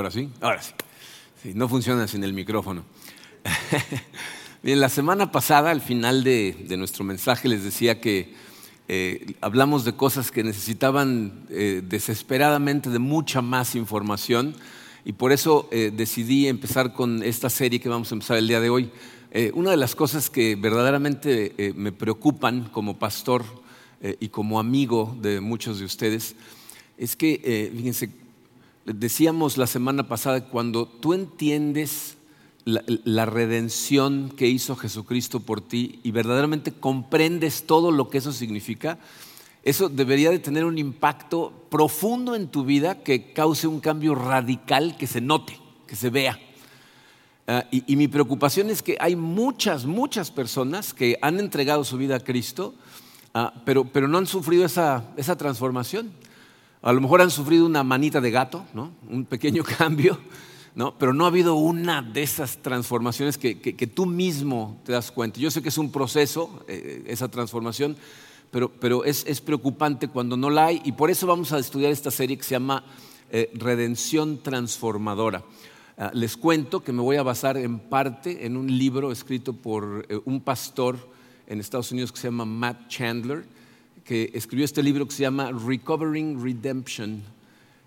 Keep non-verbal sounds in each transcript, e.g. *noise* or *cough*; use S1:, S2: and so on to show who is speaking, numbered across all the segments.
S1: Ahora sí, ahora sí. sí no funciona sin el micrófono. *laughs* Bien, la semana pasada, al final de, nuestro mensaje, les decía que eh, hablamos de cosas que necesitaban eh, desesperadamente de mucha más información y por eso eh, decidí empezar con esta serie que vamos a empezar el día de hoy. una de las cosas que verdaderamente me preocupan como pastor y como amigo de muchos de ustedes es que, fíjense, decíamos la semana pasada, cuando tú entiendes la, redención que hizo Jesucristo por ti y verdaderamente comprendes todo lo que eso significa, eso debería de tener un impacto profundo en tu vida que cause un cambio radical que se note, que se vea. Ah, y, mi preocupación es que hay muchas, muchas personas que han entregado su vida a Cristo, ah, pero, pero, no han sufrido esa, esa transformación. A lo mejor han sufrido una manita de gato, ¿no? un pequeño *laughs* cambio, ¿no? pero no ha habido una de esas transformaciones que, tú mismo te das cuenta. Yo sé que es un proceso, eh, esa transformación, pero, pero es, es, preocupante cuando no la hay y por eso vamos a estudiar esta serie que se llama eh, Redención Transformadora. Ah, les cuento que me voy a basar en parte en un libro escrito por eh, un pastor en Estados Unidos que se llama Matt Chandler que escribió este libro que se llama Recovering Redemption,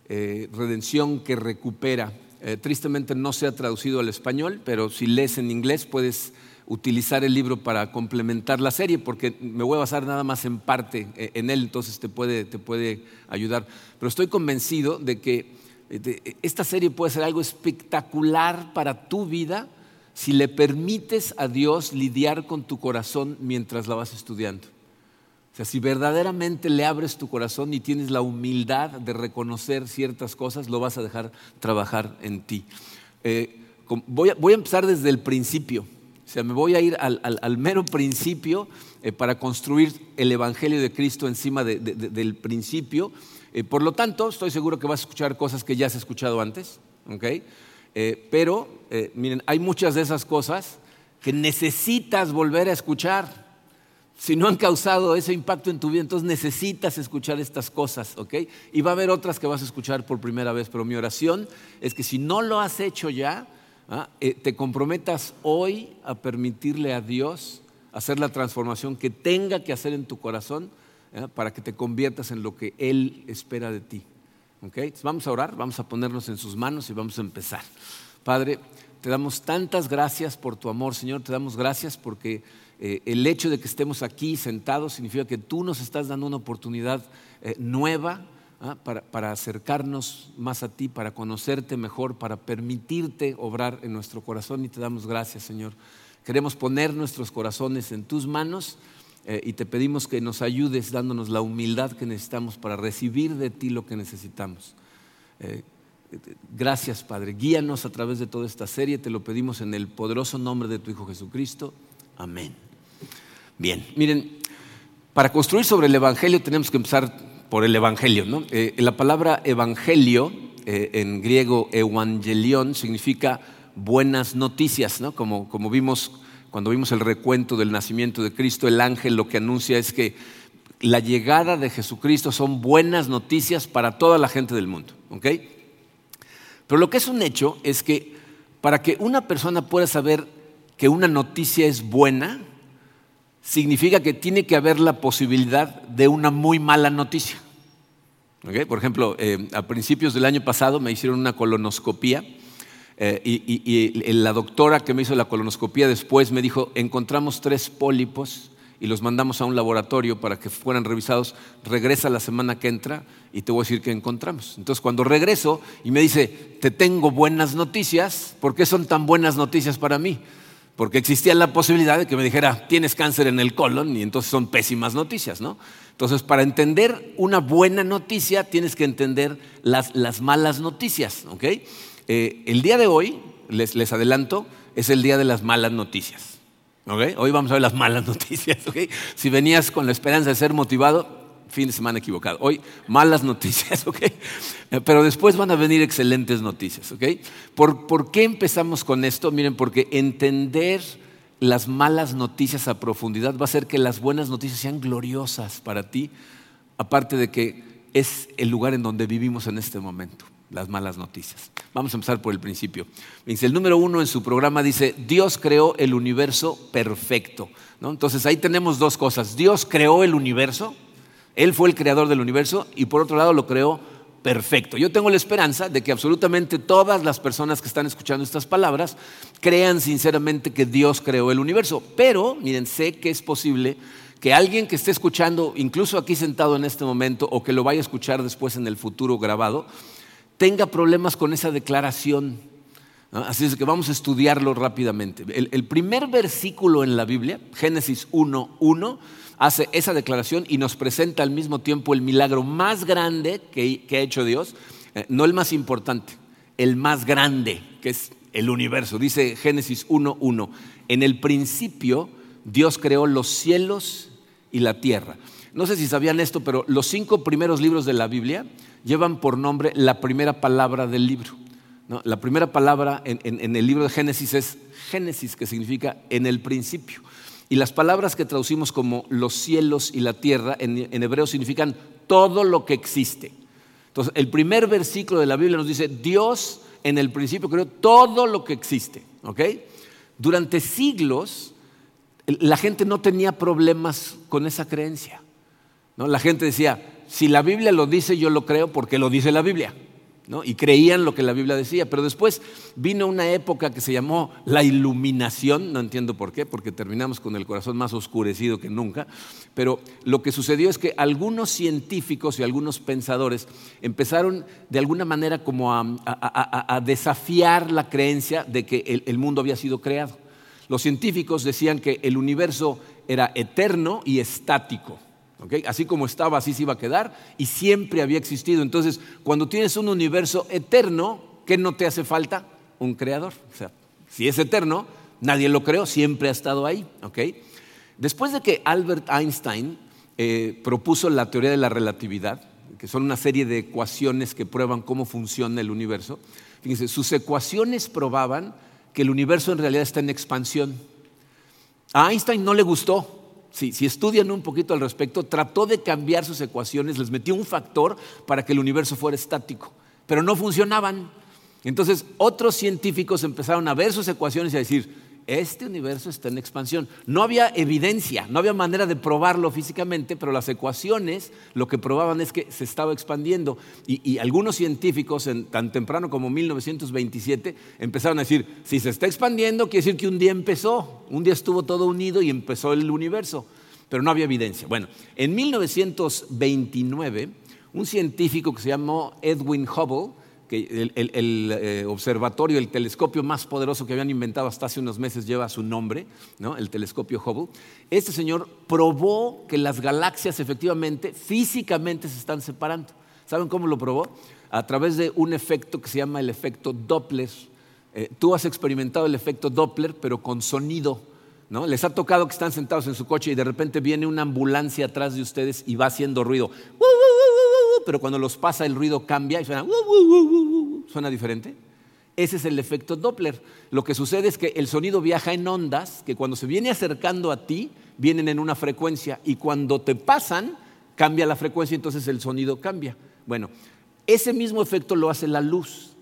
S1: eh, Redención que recupera. Eh, tristemente no se ha traducido al español, pero si lees en inglés puedes utilizar el libro para complementar la serie, porque me voy a basar nada más en parte eh, en él, entonces te puede, te puede ayudar. Pero estoy convencido de que esta serie puede ser algo espectacular para tu vida si le permites a Dios lidiar con tu corazón mientras la vas estudiando. O sea, si verdaderamente le abres tu corazón y tienes la humildad de reconocer ciertas cosas, lo vas a dejar trabajar en ti. Eh, voy, a, empezar desde el principio. O sea, me voy a ir al, mero principio eh, para construir el Evangelio de Cristo encima del principio. Eh, por lo tanto, estoy seguro que vas a escuchar cosas que ya has escuchado antes. pero, miren, hay muchas de esas cosas que necesitas volver a escuchar si no han causado ese impacto en tu vida, entonces necesitas escuchar estas cosas, ¿ok? Y va a haber otras que vas a escuchar por primera vez, pero mi oración es que si no lo has hecho ya, ¿ah? eh, te comprometas hoy a permitirle a Dios hacer la transformación que tenga que hacer en tu corazón ¿eh? para que te conviertas en lo que Él espera de ti. ¿ok? vamos a orar, vamos a ponernos en sus manos y vamos a empezar. Padre, te damos tantas gracias por tu amor, Señor, te damos gracias porque eh, el hecho de que estemos aquí sentados significa que tú nos estás dando una oportunidad eh, nueva ¿ah? para, acercarnos más a ti, para conocerte mejor, para permitirte obrar en nuestro corazón y te damos gracias, Señor. Queremos poner nuestros corazones en tus manos eh, y te pedimos que nos ayudes dándonos la humildad que necesitamos para recibir de ti lo que necesitamos. gracias, Padre. Guíanos a través de toda esta serie. Te lo pedimos en el poderoso nombre de tu Hijo Jesucristo. Amén. Bien, miren, para construir sobre el Evangelio tenemos que empezar por el Evangelio. ¿no? Eh, la palabra Evangelio, eh, en griego evangelion, significa buenas noticias, ¿no? como, como vimos cuando vimos el recuento del nacimiento de Cristo, el ángel lo que anuncia es que la llegada de Jesucristo son buenas noticias para toda la gente del mundo. Pero lo que es un hecho es que para que una persona pueda saber que una noticia es buena, significa que tiene que haber la posibilidad de una muy mala noticia. Por ejemplo, eh, a principios del año pasado me hicieron una colonoscopía eh, y, la doctora que me hizo la colonoscopía después me dijo, encontramos tres pólipos y los mandamos a un laboratorio para que fueran revisados, regresa la semana que entra y te voy a decir qué encontramos. Entonces cuando regreso y me dice, te tengo buenas noticias, ¿por qué son tan buenas noticias para mí? Porque existía la posibilidad de que me dijera, tienes cáncer en el colon y entonces son pésimas noticias, ¿no? Entonces, para entender una buena noticia, tienes que entender las, malas noticias, ¿ok? Eh, el día de hoy, les, les, adelanto, es el día de las malas noticias, ¿ok? Hoy vamos a ver las malas *laughs* noticias, ¿ok? Si venías con la esperanza de ser motivado, fin de semana equivocado. Hoy malas noticias, *laughs* ¿ok? Pero después van a venir excelentes noticias, ¿ok? ¿Por, qué empezamos con esto? Miren, porque entender las malas noticias a profundidad va a hacer que las buenas noticias sean gloriosas para ti, aparte de que es el lugar en donde vivimos en este momento. las malas noticias. Vamos a empezar por el principio. El número uno en su programa dice, Dios creó el universo perfecto. Entonces ahí tenemos dos cosas. Dios creó el universo, Él fue el creador del universo y por otro lado lo creó perfecto. Yo tengo la esperanza de que absolutamente todas las personas que están escuchando estas palabras crean sinceramente que Dios creó el universo. Pero, miren, sé que es posible que alguien que esté escuchando, incluso aquí sentado en este momento, o que lo vaya a escuchar después en el futuro grabado, tenga problemas con esa declaración. Así es que vamos a estudiarlo rápidamente. El, primer versículo en la Biblia, Génesis 1.1, hace esa declaración y nos presenta al mismo tiempo el milagro más grande que, ha hecho Dios, eh, no el más importante, el más grande, que es el universo. Dice Génesis 1.1, en el principio Dios creó los cielos y la tierra. No sé si sabían esto, pero los cinco primeros libros de la Biblia llevan por nombre la primera palabra del libro. La primera palabra en, el libro de Génesis es Génesis, que significa en el principio. Y las palabras que traducimos como los cielos y la tierra en, en hebreo significan todo lo que existe. Entonces, el primer versículo de la Biblia nos dice, Dios en el principio creó todo lo que existe. Durante siglos la gente no tenía problemas con esa creencia. ¿no? La gente decía, si la Biblia lo dice, yo lo creo porque lo dice la Biblia. Y creían lo que la Biblia decía. Pero después vino una época que se llamó la iluminación, no entiendo por qué, porque terminamos con el corazón más oscurecido que nunca. Pero lo que sucedió es que algunos científicos y algunos pensadores empezaron de alguna manera como a, desafiar la creencia de que el mundo había sido creado. Los científicos decían que el universo era eterno y estático. Así como estaba, así se iba a quedar y siempre había existido. Entonces, cuando tienes un universo eterno, ¿qué no te hace falta? Un creador. O sea, si es eterno, nadie lo creó, siempre ha estado ahí. Después de que Albert Einstein eh, propuso la teoría de la relatividad, que son una serie de ecuaciones que prueban cómo funciona el universo, fíjense, sus ecuaciones probaban que el universo en realidad está en expansión. A Einstein no le gustó. Si, estudian un poquito al respecto, trató de cambiar sus ecuaciones, les metió un factor para que el universo fuera estático, pero no funcionaban. Entonces otros científicos empezaron a ver sus ecuaciones y a decir, este universo está en expansión. No había evidencia, no había manera de probarlo físicamente, pero las ecuaciones lo que probaban es que se estaba expandiendo. Y, algunos científicos, tan temprano como 1927, empezaron a decir, si se está expandiendo, quiere decir que un día empezó, un día estuvo todo unido y empezó el universo, pero no había evidencia. Bueno, en 1929, un científico que se llamó Edwin Hubble, el, eh, observatorio, el telescopio más poderoso que habían inventado hasta hace unos meses lleva su nombre, el telescopio Hubble. Este señor probó que las galaxias efectivamente, físicamente se están separando. ¿Saben cómo lo probó? A través de un efecto que se llama el efecto Doppler. Eh, tú has experimentado el efecto Doppler, pero con sonido. ¿No? Les ha tocado que están sentados en su coche y de repente viene una ambulancia atrás de ustedes y va haciendo ruido pero cuando los pasa el ruido cambia y suena, suena diferente. Ese es el efecto Doppler. Lo que sucede es que el sonido viaja en ondas que cuando se viene acercando a ti vienen en una frecuencia y cuando te pasan cambia la frecuencia entonces el sonido cambia. Bueno, ese mismo efecto lo hace la luz.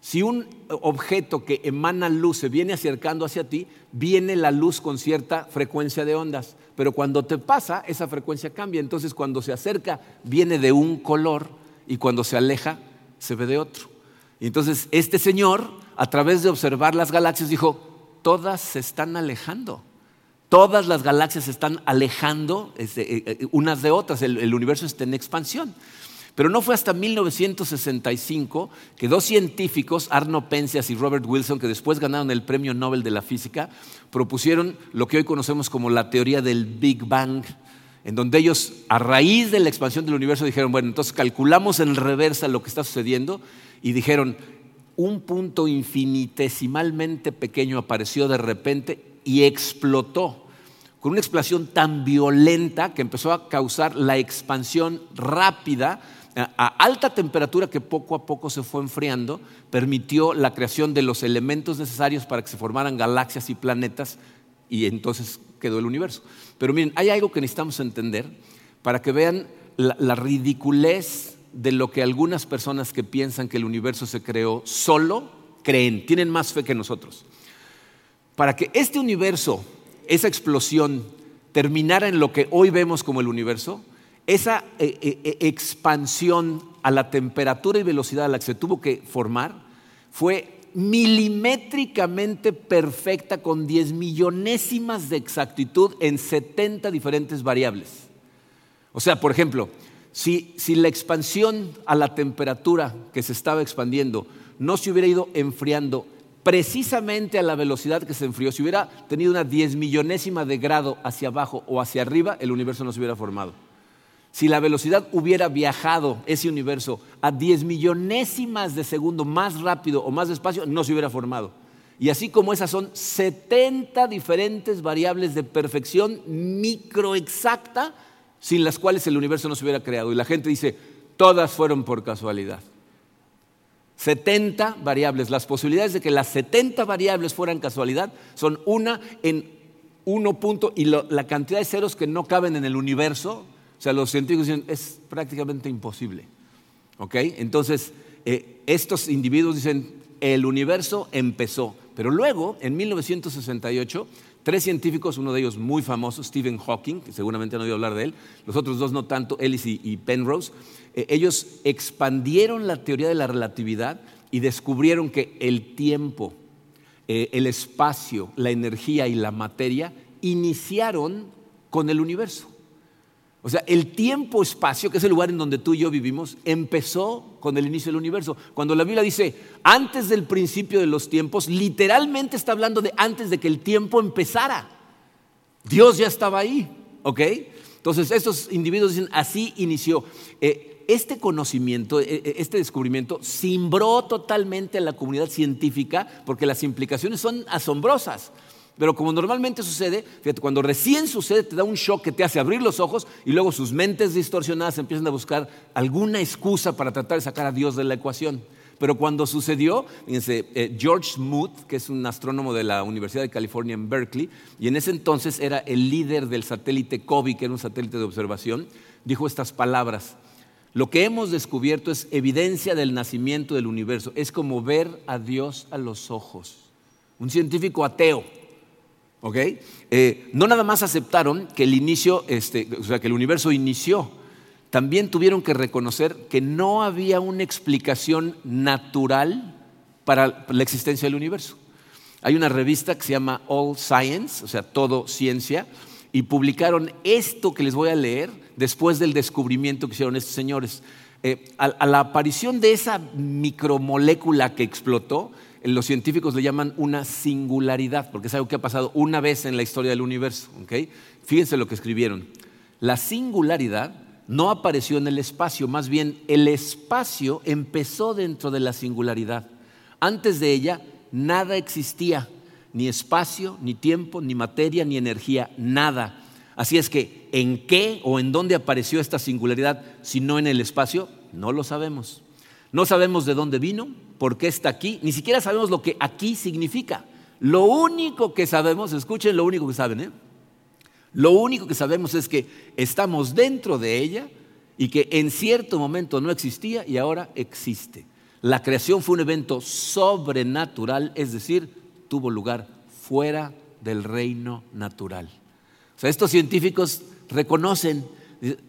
S1: Si un objeto que emana luz se viene acercando hacia ti, viene la luz con cierta frecuencia de ondas, pero cuando te pasa, esa frecuencia cambia. Entonces, cuando se acerca, viene de un color y cuando se aleja, se ve de otro. Y entonces, este señor, a través de observar las galaxias, dijo, todas se están alejando. Todas las galaxias se están alejando este, eh, eh, unas de otras. el universo está en expansión. Pero no fue hasta 1965 que dos científicos, Arno Penzias y Robert Wilson, que después ganaron el Premio Nobel de la Física, propusieron lo que hoy conocemos como la teoría del Big Bang, en donde ellos, a raíz de la expansión del universo, dijeron, bueno, entonces calculamos en reversa lo que está sucediendo y dijeron, un punto infinitesimalmente pequeño apareció de repente y explotó con una explosión tan violenta que empezó a causar la expansión rápida a alta temperatura que poco a poco se fue enfriando, permitió la creación de los elementos necesarios para que se formaran galaxias y planetas y entonces quedó el universo. Pero miren, hay algo que necesitamos entender para que vean la, ridiculez de lo que algunas personas que piensan que el universo se creó solo creen, tienen más fe que nosotros. Para que este universo, esa explosión, terminara en lo que hoy vemos como el universo, esa eh, eh, eh, expansión a la temperatura y velocidad a la que se tuvo que formar fue milimétricamente perfecta con 10 millonésimas de exactitud en 70 diferentes variables. O sea, por ejemplo, si, si, la expansión a la temperatura que se estaba expandiendo no se hubiera ido enfriando precisamente a la velocidad que se enfrió, si hubiera tenido una 10 millonésima de grado hacia abajo o hacia arriba, el universo no se hubiera formado. Si la velocidad hubiera viajado ese universo a 10 millonésimas de segundo más rápido o más despacio, no se hubiera formado. Y así como esas son 70 diferentes variables de perfección microexacta, sin las cuales el universo no se hubiera creado. Y la gente dice, todas fueron por casualidad. 70 variables. Las posibilidades de que las 70 variables fueran casualidad son una en uno punto y la cantidad de ceros que no caben en el universo o sea, los científicos dicen, es prácticamente imposible. ¿Ok? Entonces, eh, estos individuos dicen, el universo empezó. Pero luego, en 1968, tres científicos, uno de ellos muy famoso, Stephen Hawking, que seguramente han oído hablar de él, los otros dos no tanto, Ellis y, Penrose, eh, ellos expandieron la teoría de la relatividad y descubrieron que el tiempo, eh, el espacio, la energía y la materia iniciaron con el universo. O sea, el tiempo-espacio, que es el lugar en donde tú y yo vivimos, empezó con el inicio del universo. Cuando la Biblia dice antes del principio de los tiempos, literalmente está hablando de antes de que el tiempo empezara. Dios ya estaba ahí, ¿ok? Entonces, estos individuos dicen, así inició. Eh, este conocimiento, eh, eh, este descubrimiento, cimbró totalmente a la comunidad científica porque las implicaciones son asombrosas. Pero como normalmente sucede, fíjate, cuando recién sucede te da un shock que te hace abrir los ojos y luego sus mentes distorsionadas empiezan a buscar alguna excusa para tratar de sacar a Dios de la ecuación. Pero cuando sucedió, fíjense, eh, George Smoot, que es un astrónomo de la Universidad de California en Berkeley, y en ese entonces era el líder del satélite COBE, que era un satélite de observación, dijo estas palabras. Lo que hemos descubierto es evidencia del nacimiento del universo. Es como ver a Dios a los ojos. Un científico ateo ¿ok? Eh, no nada más aceptaron que el inicio, este, o sea, que el universo inició, también tuvieron que reconocer que no había una explicación natural para la existencia del universo. Hay una revista que se llama All Science, o sea, todo ciencia, y publicaron esto que les voy a leer después del descubrimiento que hicieron estos señores. Eh, a la aparición de esa micromolécula que explotó, los científicos le llaman una singularidad, porque es algo que ha pasado una vez en la historia del universo. Fíjense lo que escribieron. La singularidad no apareció en el espacio, más bien el espacio empezó dentro de la singularidad. Antes de ella nada existía, ni espacio, ni tiempo, ni materia, ni energía, nada. Así es que, ¿en qué o en dónde apareció esta singularidad si no en el espacio? No lo sabemos. No sabemos de dónde vino, por qué está aquí, ni siquiera sabemos lo que aquí significa. Lo único que sabemos, escuchen lo único que saben, ¿eh? lo único que sabemos es que estamos dentro de ella y que en cierto momento no existía y ahora existe. La creación fue un evento sobrenatural, es decir, tuvo lugar fuera del reino natural. O sea, estos científicos reconocen,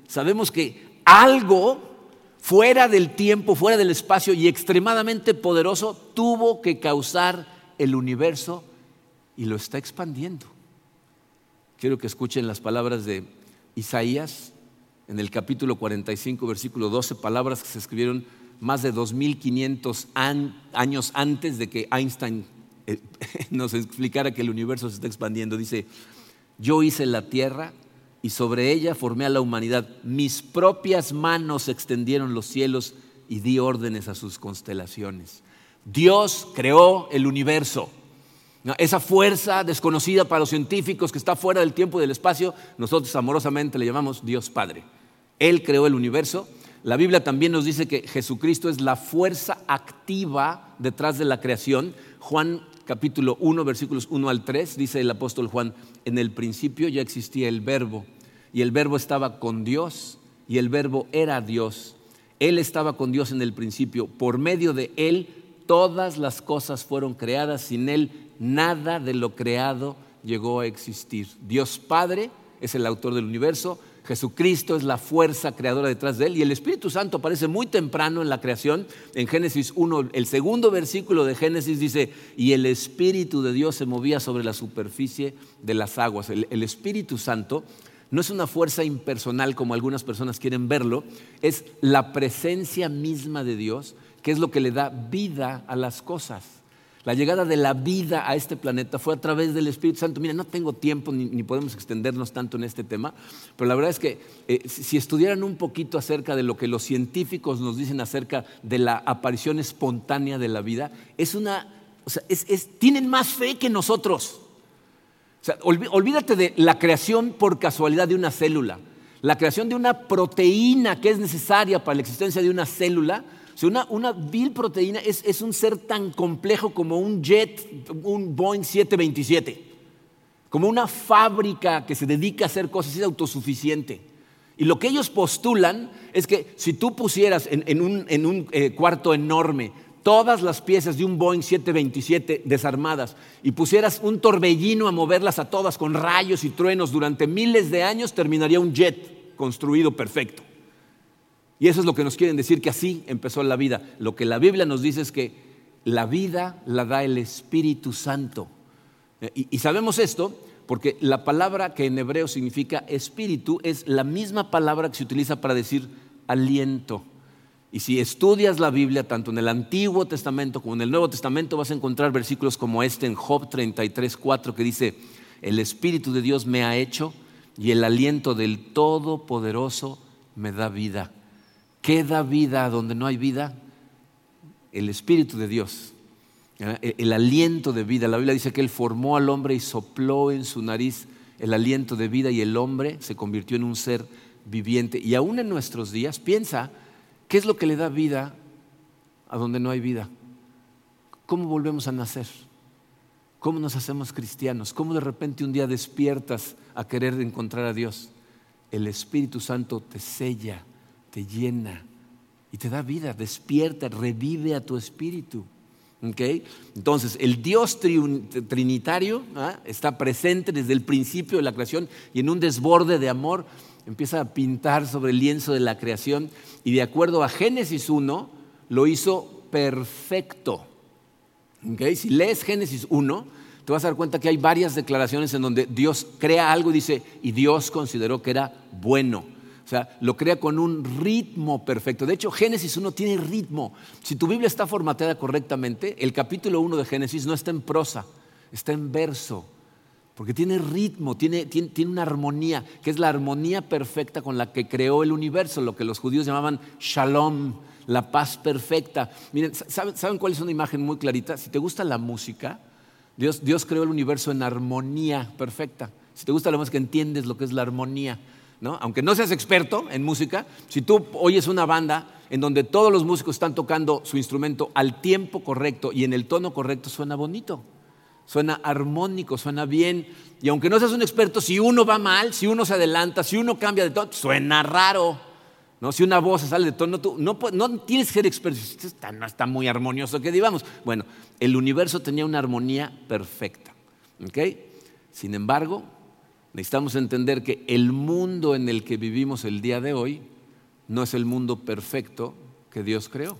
S1: sabemos que algo fuera del tiempo, fuera del espacio y extremadamente poderoso, tuvo que causar el universo y lo está expandiendo. Quiero que escuchen las palabras de Isaías en el capítulo 45, versículo 12, palabras que se escribieron más de 2500 años antes de que Einstein eh, *laughs* nos explicara que el universo se está expandiendo. Dice, yo hice la tierra y sobre ella formé a la humanidad. Mis propias manos extendieron los cielos y di órdenes a sus constelaciones. Dios creó el universo. Esa fuerza desconocida para los científicos que está fuera del tiempo y del espacio, nosotros amorosamente le llamamos Dios Padre. Él creó el universo. La Biblia también nos dice que Jesucristo es la fuerza activa detrás de la creación. Juan capítulo 1, versículos 1 al 3, dice el apóstol Juan, en el principio ya existía el verbo, y el verbo estaba con Dios, y el verbo era Dios. Él estaba con Dios en el principio. Por medio de Él todas las cosas fueron creadas. Sin Él nada de lo creado llegó a existir. Dios Padre es el autor del universo. Jesucristo es la fuerza creadora detrás de él y el Espíritu Santo aparece muy temprano en la creación. En Génesis 1, el segundo versículo de Génesis dice, y el Espíritu de Dios se movía sobre la superficie de las aguas. El, el Espíritu Santo no es una fuerza impersonal como algunas personas quieren verlo, es la presencia misma de Dios, que es lo que le da vida a las cosas. La llegada de la vida a este planeta fue a través del Espíritu Santo. Mira, no tengo tiempo ni, podemos extendernos tanto en este tema, pero la verdad es que eh, si estudiaran un poquito acerca de lo que los científicos nos dicen acerca de la aparición espontánea de la vida, es una, o sea, tienen más fe que nosotros. O sea, olvídate de la creación por casualidad de una célula, la creación de una proteína que es necesaria para la existencia de una célula. O una, una vil proteína es, es, un ser tan complejo como un jet, un Boeing 727, como una fábrica que se dedica a hacer cosas, es autosuficiente. Y lo que ellos postulan es que si tú pusieras en, un, en un eh, cuarto enorme todas las piezas de un Boeing 727 desarmadas y pusieras un torbellino a moverlas a todas con rayos y truenos durante miles de años, terminaría un jet construido perfecto. Y eso es lo que nos quieren decir, que así empezó la vida. Lo que la Biblia nos dice es que la vida la da el Espíritu Santo. Y, y sabemos esto porque la palabra que en hebreo significa espíritu es la misma palabra que se utiliza para decir aliento. Y si estudias la Biblia, tanto en el Antiguo Testamento como en el Nuevo Testamento, vas a encontrar versículos como este en Job 33, 4, que dice, el Espíritu de Dios me ha hecho y el aliento del Todopoderoso me da vida. ¿Qué da vida donde no hay vida? El Espíritu de Dios, el aliento de vida. La Biblia dice que Él formó al hombre y sopló en su nariz el aliento de vida y el hombre se convirtió en un ser viviente. Y aún en nuestros días, piensa, ¿Qué es lo que le da vida a donde no hay vida? ¿Cómo volvemos a nacer? ¿Cómo nos hacemos cristianos? ¿Cómo de repente un día despiertas a querer encontrar a Dios? El Espíritu Santo te sella, te llena y te da vida, despierta, revive a tu espíritu. Entonces, el Dios trinitario ¿ah? está presente desde el principio de la creación y en un desborde de amor empieza a pintar sobre el lienzo de la creación y de acuerdo a Génesis 1 lo hizo perfecto. Si lees Génesis 1, te vas a dar cuenta que hay varias declaraciones en donde Dios crea algo y dice, y Dios consideró que era bueno. O sea, lo crea con un ritmo perfecto. De hecho, Génesis 1 tiene ritmo. Si tu Biblia está formateada correctamente, el capítulo 1 de Génesis no está en prosa, está en verso porque tiene ritmo, tiene, una armonía, que es la armonía perfecta con la que creó el universo, lo que los judíos llamaban shalom, la paz perfecta. Miren, ¿saben, cuál es una imagen muy clarita? Si te gusta la música, Dios, Dios creó el universo en armonía perfecta. Si te gusta la música, entiendes lo que es la armonía. ¿No? Aunque no seas experto en música, si tú oyes una banda en donde todos los músicos están tocando su instrumento al tiempo correcto y en el tono correcto, suena bonito suena armónico, suena bien. Y aunque no seas un experto, si uno va mal, si uno se adelanta, si uno cambia de tono, suena raro. ¿no? Si una voz sale de tono, tú no, no tienes que ser experto. Está, no está muy armonioso que digamos. Bueno, el universo tenía una armonía perfecta. Sin embargo, necesitamos entender que el mundo en el que vivimos el día de hoy no es el mundo perfecto que Dios creó.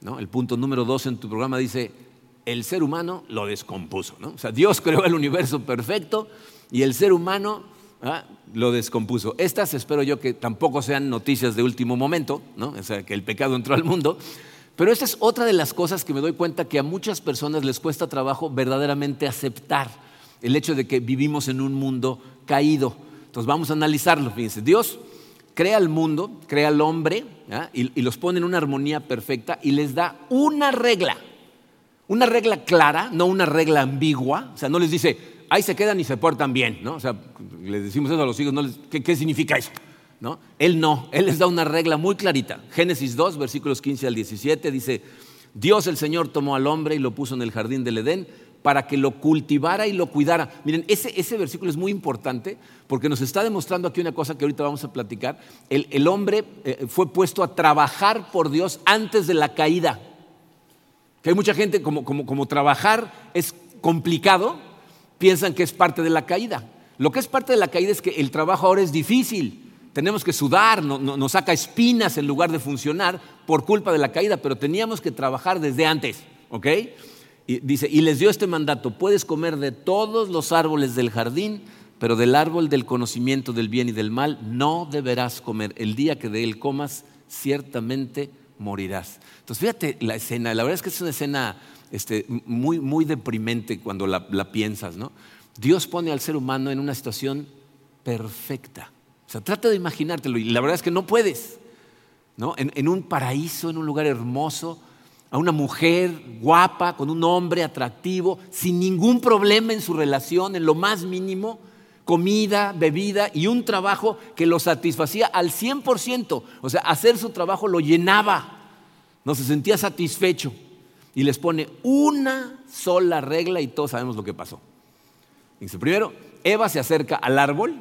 S1: ¿no? El punto número dos en tu programa dice, el ser humano lo descompuso. ¿no? O sea, Dios creó el universo perfecto y el ser humano ¿ah? lo descompuso. Estas espero yo que tampoco sean noticias de último momento, ¿no? o sea, que el pecado entró al mundo. Pero esta es otra de las cosas que me doy cuenta que a muchas personas les cuesta trabajo verdaderamente aceptar el hecho de que vivimos en un mundo caído. Entonces vamos a analizarlo. Fíjense, Dios crea el mundo, crea al hombre y, los pone en una armonía perfecta y les da una regla. Una regla clara, no una regla ambigua. O sea, no les dice, ahí se quedan y se portan bien, ¿no? O sea, les decimos eso a los hijos, ¿qué, significa eso? ¿No? Él no, Él les da una regla muy clarita. Génesis 2, versículos 15 al 17, dice, Dios el Señor tomó al hombre y lo puso en el jardín del Edén para que lo cultivara y lo cuidara. Miren, ese, ese versículo es muy importante porque nos está demostrando aquí una cosa que ahorita vamos a platicar. El, hombre eh, fue puesto a trabajar por Dios antes de la caída. Que hay mucha gente, como, como, como trabajar es complicado, piensan que es parte de la caída. Lo que es parte de la caída es que el trabajo ahora es difícil. Tenemos que sudar, nos saca espinas en lugar de funcionar por culpa de la caída, pero teníamos que trabajar desde antes, ¿ok? Y dice, y les dio este mandato, puedes comer de todos los árboles del jardín, pero del árbol del conocimiento del bien y del mal no deberás comer. El día que de él comas, ciertamente morirás. Entonces, fíjate la escena, la verdad es que es una escena este, muy, muy deprimente cuando la, piensas, ¿no? Dios pone al ser humano en una situación perfecta. O sea, trata de imaginártelo y la verdad es que no puedes, ¿no? en un paraíso, en un lugar hermoso, a una mujer guapa, con un hombre atractivo, sin ningún problema en su relación, en lo más mínimo, comida, bebida y un trabajo que lo satisfacía al 100%. O sea, hacer su trabajo lo llenaba, no se sentía satisfecho. Y les pone una sola regla y todos sabemos lo que pasó. Dice, primero, Eva se acerca al árbol,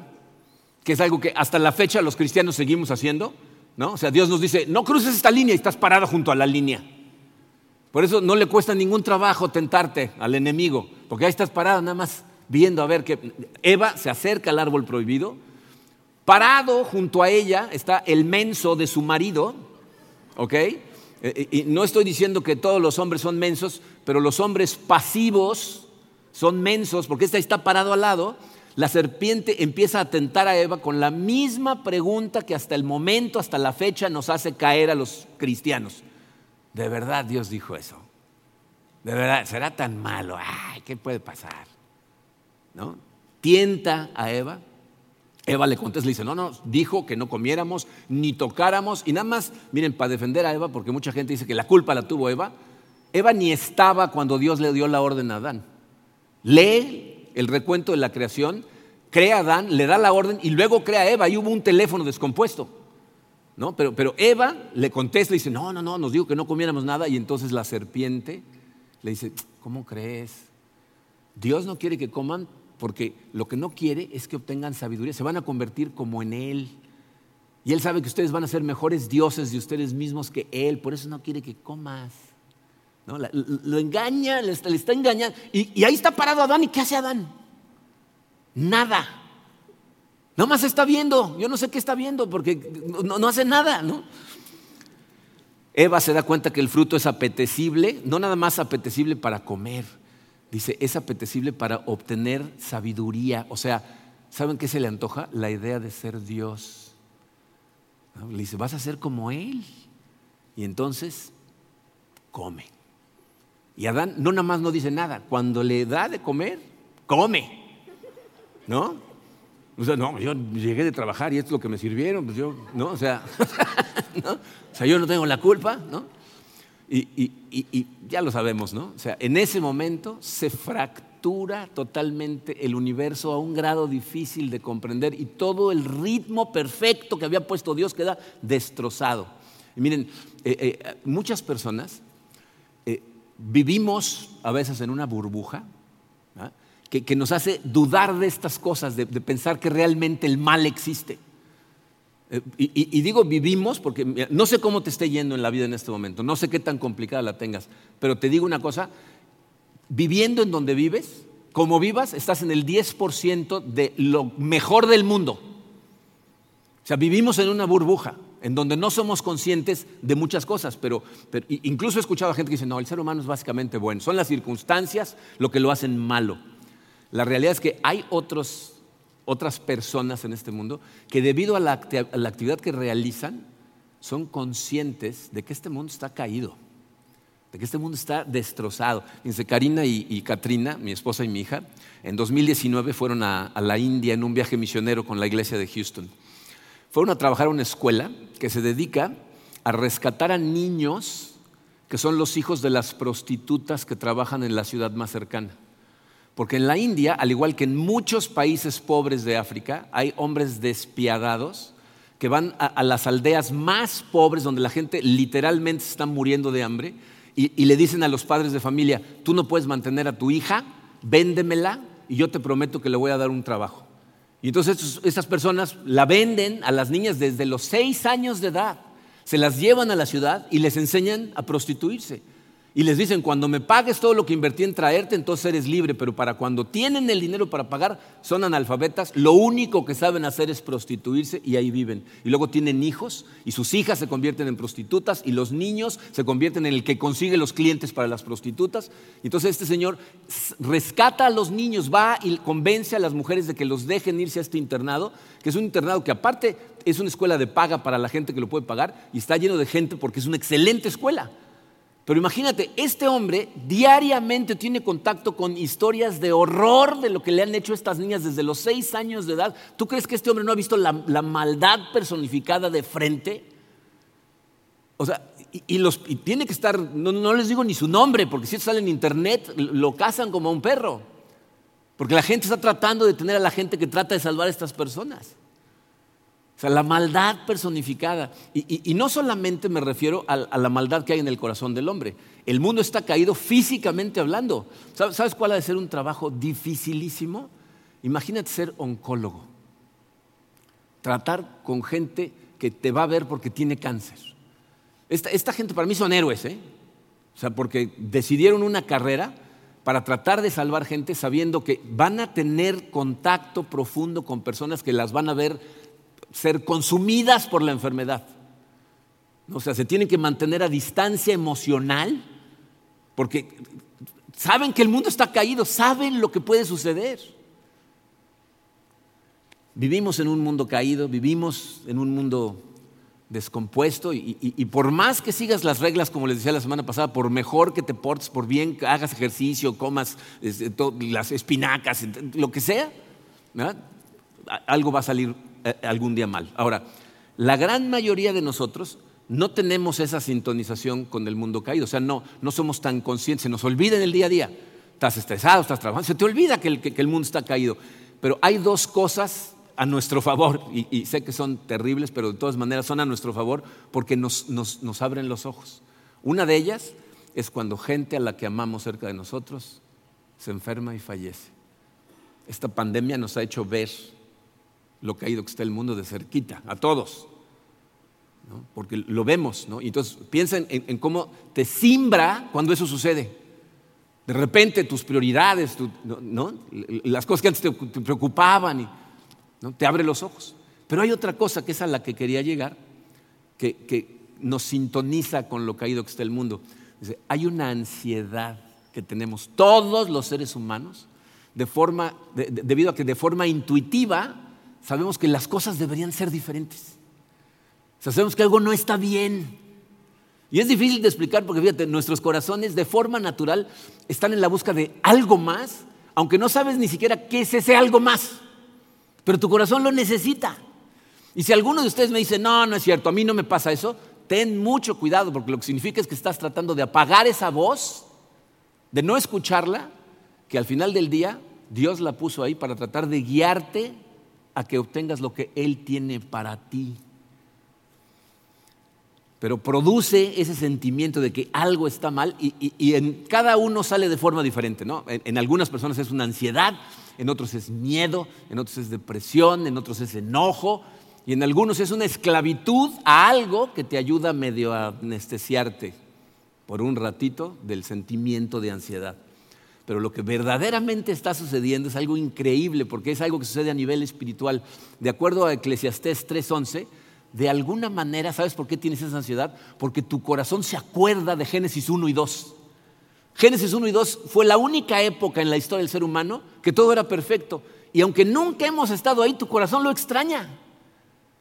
S1: que es algo que hasta la fecha los cristianos seguimos haciendo. ¿no? O sea, Dios nos dice, no cruces esta línea y estás parado junto a la línea. Por eso no le cuesta ningún trabajo tentarte al enemigo, porque ahí estás parado nada más viendo a ver que Eva se acerca al árbol prohibido. Parado junto a ella está el menso de su marido, ¿ok? Eh, eh, y no estoy diciendo que todos los hombres son mensos, pero los hombres pasivos son mensos, porque este está parado al lado. La serpiente empieza a tentar a Eva con la misma pregunta que hasta el momento, hasta la fecha, nos hace caer a los cristianos. ¿De verdad Dios dijo eso? ¿De verdad? ¿Será tan malo? Ay, ¿qué puede pasar? ¿No? Tienta a Eva. Eva le contesta, le dice, no, no, dijo que no comiéramos ni tocáramos. Y nada más, miren, para defender a Eva, porque mucha gente dice que la culpa la tuvo Eva, Eva ni estaba cuando Dios le dio la orden a Adán. Lee el recuento de la creación, crea a Adán, le da la orden y luego crea a Eva. Y hubo un teléfono descompuesto. ¿No? Pero, pero Eva le contesta y dice, no, no, no, nos dijo que no comiéramos nada. Y entonces la serpiente le dice, ¿cómo crees? Dios no quiere que coman porque lo que no quiere es que obtengan sabiduría. Se van a convertir como en Él. Y Él sabe que ustedes van a ser mejores dioses de ustedes mismos que Él. Por eso no quiere que comas. ¿No? Lo engaña, le está, engañando. Y, y ahí está parado Adán. ¿Y qué hace Adán? Nada. No más está viendo, yo no sé qué está viendo porque no, hace nada, ¿no? Eva se da cuenta que el fruto es apetecible, no nada más apetecible para comer, dice, es apetecible para obtener sabiduría. O sea, ¿saben qué se le antoja? La idea de ser Dios. Le dice, vas a ser como Él. Y entonces, come. Y Adán no nada más no dice nada, cuando le da de comer, come. ¿No? O sea, no, yo llegué de trabajar y esto es lo que me sirvieron, pues yo, ¿no? O sea, *laughs* ¿no? O sea yo no tengo la culpa, ¿no? Y, y, ya lo sabemos, ¿no? O sea, en ese momento se fractura totalmente el universo a un grado difícil de comprender y todo el ritmo perfecto que había puesto Dios queda destrozado. Y miren, eh, eh, muchas personas eh, vivimos a veces en una burbuja, que, nos hace dudar de estas cosas, de, pensar que realmente el mal existe. Eh, y, digo vivimos porque no sé cómo te esté yendo en la vida en este momento, no sé qué tan complicada la tengas, pero te digo una cosa, viviendo en donde vives, como vivas, estás en el 10% de lo mejor del mundo. O sea, vivimos en una burbuja en donde no somos conscientes de muchas cosas, pero, pero, incluso he escuchado a gente que dice, no, el ser humano es básicamente bueno, son las circunstancias lo que lo hacen malo. La realidad es que hay otras personas en este mundo que debido a la, actividad que realizan son conscientes de que este mundo está caído, de que este mundo está destrozado. Dice Karina y, Katrina, mi esposa y mi hija, en 2019 fueron a, a, la India en un viaje misionero con la iglesia de Houston. Fueron a trabajar a una escuela que se dedica a rescatar a niños que son los hijos de las prostitutas que trabajan en la ciudad más cercana. Porque en la India, al igual que en muchos países pobres de África, hay hombres despiadados que van a, las aldeas más pobres donde la gente literalmente está muriendo de hambre y, le dicen a los padres de familia, tú no puedes mantener a tu hija, véndemela y yo te prometo que le voy a dar un trabajo. Y entonces estas personas la venden a las niñas desde los seis años de edad, se las llevan a la ciudad y les enseñan a prostituirse. Y les dicen, cuando me pagues todo lo que invertí en traerte, entonces eres libre, pero para cuando tienen el dinero para pagar, son analfabetas, lo único que saben hacer es prostituirse y ahí viven. Y luego tienen hijos y sus hijas se convierten en prostitutas y los niños se convierten en el que consigue los clientes para las prostitutas. Entonces este señor rescata a los niños, va y convence a las mujeres de que los dejen irse a este internado, que es un internado que aparte es una escuela de paga para la gente que lo puede pagar y está lleno de gente porque es una excelente escuela. Pero imagínate, este hombre diariamente tiene contacto con historias de horror de lo que le han hecho estas niñas desde los seis años de edad. ¿Tú crees que este hombre no ha visto la, maldad personificada de frente? O sea, y, los, tiene que estar, no, no, les digo ni su nombre, porque si sale en internet, lo cazan como a un perro. Porque la gente está tratando de tener a la gente que trata de salvar a estas personas. O sea, la maldad personificada. Y, no solamente me refiero a, la maldad que hay en el corazón del hombre. El mundo está caído físicamente hablando. ¿Sabes cuál ha de ser un trabajo dificilísimo? Imagínate ser oncólogo. Tratar con gente que te va a ver porque tiene cáncer. Esta, esta gente para mí son héroes, ¿eh? O sea, porque decidieron una carrera para tratar de salvar gente sabiendo que van a tener contacto profundo con personas que las van a ver ser consumidas por la enfermedad. O sea, se tienen que mantener a distancia emocional porque saben que el mundo está caído, saben lo que puede suceder. Vivimos en un mundo caído, vivimos en un mundo descompuesto y, por más que sigas las reglas, como les decía la semana pasada, por mejor que te portes, por bien que hagas ejercicio, comas este, las espinacas, lo que sea, algo va a salir algún día mal. Ahora, la gran mayoría de nosotros no tenemos esa sintonización con el mundo caído, o sea, no, no somos tan conscientes, se nos olvida en el día a día. Estás estresado, estás trabajando, se te olvida que el, mundo está caído. Pero hay dos cosas a nuestro favor, y, sé que son terribles, pero de todas maneras son a nuestro favor porque nos abren los ojos. Una de ellas es cuando gente a la que amamos cerca de nosotros se enferma y fallece. Esta pandemia nos ha hecho ver lo caído que está el mundo de cerquita, a todos. Porque lo vemos, ¿no? Y entonces piensa en, cómo te simbra cuando eso sucede. De repente tus prioridades, ¿no? las cosas que antes te, preocupaban, y, ¿no? te abre los ojos. Pero hay otra cosa que es a la que quería llegar, que, nos sintoniza con lo caído que está el mundo. hay una ansiedad que tenemos todos los seres humanos de forma, debido a que de forma intuitiva sabemos que las cosas deberían ser diferentes. sabemos que algo no está bien. Y es difícil de explicar porque fíjate, nuestros corazones de forma natural están en la busca de algo más, aunque no sabes ni siquiera qué es ese algo más. Pero tu corazón lo necesita. Y si alguno de ustedes me dice, no, no es cierto, a mí no me pasa eso, ten mucho cuidado porque lo que significa es que estás tratando de apagar esa voz, de no escucharla, que al final del día Dios la puso ahí para tratar de guiarte a que obtengas lo que Él tiene para ti. Pero produce ese sentimiento de que algo está mal y, en cada uno sale de forma diferente. ¿no? En, algunas personas es una ansiedad, en otros es miedo, en otros es depresión, en otros es enojo y en algunos es una esclavitud a algo que te ayuda medio a anestesiarte por un ratito del sentimiento de ansiedad. Pero lo que verdaderamente está sucediendo es algo increíble porque es algo que sucede a nivel espiritual. De acuerdo a Eclesiastés 3:11, de alguna manera, ¿sabes por qué tienes esa ansiedad? Porque tu corazón se acuerda de Génesis 1 y 2. Génesis 1 y 2 fue la única época en la historia del ser humano que todo era perfecto. Y aunque nunca hemos estado ahí, tu corazón lo extraña,